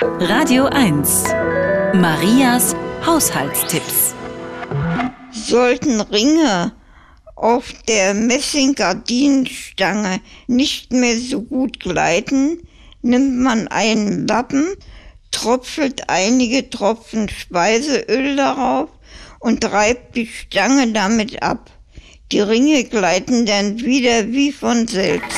Radio 1. Marias Haushaltstipps. Sollten Ringe auf der Messinggardinenstange nicht mehr so gut gleiten, nimmt man einen Lappen, tropfelt einige Tropfen Speiseöl darauf und reibt die Stange damit ab. Die Ringe gleiten dann wieder wie von selbst.